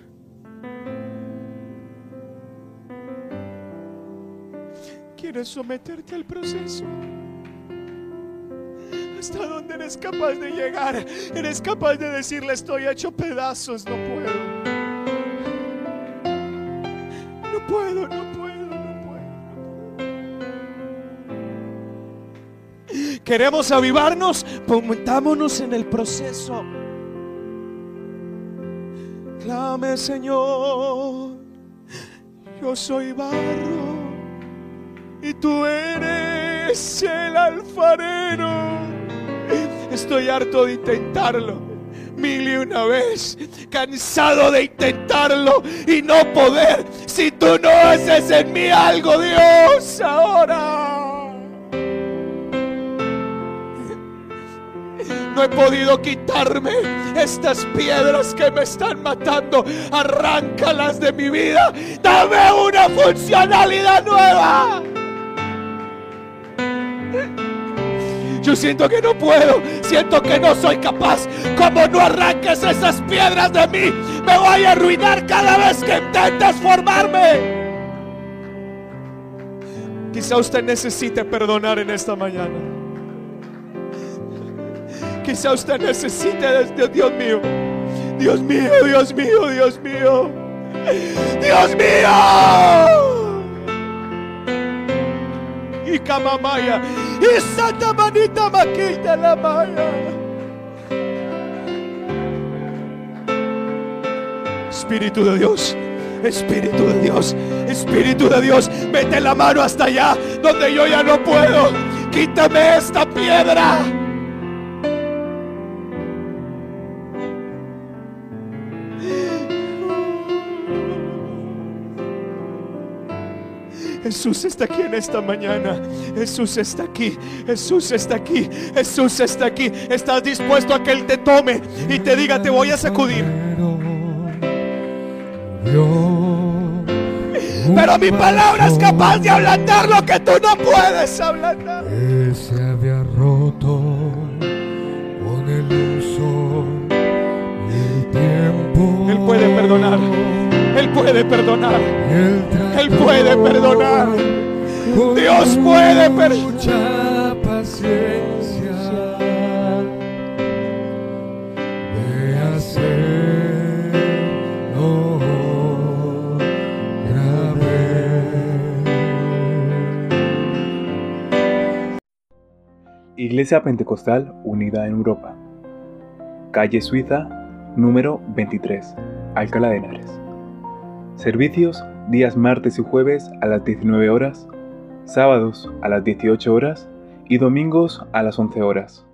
¿Quieres someterte al proceso? ¿Hasta dónde eres capaz de llegar? Eres capaz de decirle estoy hecho pedazos, no puedo. No puedo, no puedo. Queremos avivarnos, pongámonos en el proceso. Clame, Señor, yo soy barro y tú eres el alfarero. Estoy harto de intentarlo mil y una vez, cansado de intentarlo y no poder. Si tú no haces en mí algo, Dios, ahora. No he podido quitarme estas piedras que me están matando. Arráncalas de mi vida. Dame una funcionalidad nueva. Yo siento que no puedo, siento que no soy capaz. Como no arranques esas piedras de mí, me voy a arruinar cada vez que intentes formarme. Quizá usted necesite perdonar en esta mañana. Quizá usted necesite, Dios mío, Dios mío, Dios mío, Dios mío, Dios mío. Y Kamamaya, y Santa Manita Maquita la Maya. Espíritu de Dios. Espíritu de Dios, Espíritu de Dios, mete la mano hasta allá donde yo ya no puedo. Quítame esta piedra. Jesús está aquí en esta mañana. Jesús está aquí. Jesús está aquí. Jesús está aquí. Estás dispuesto a que Él te tome y te diga, te voy a sacudir. Pero mi palabra es capaz de ablandar lo que tú no puedes ablandar. Se había roto con el uso el tiempo. Él puede perdonar. Él puede perdonar. Él puede perdonar. Dios puede perdonar. paciencia de hacerlo grave. Iglesia Pentecostal Unida en Europa. Calle Suiza, número 23, Alcalá de Henares. Servicios días martes y jueves a las 19 horas, sábados a las 18 horas y domingos a las 11 horas.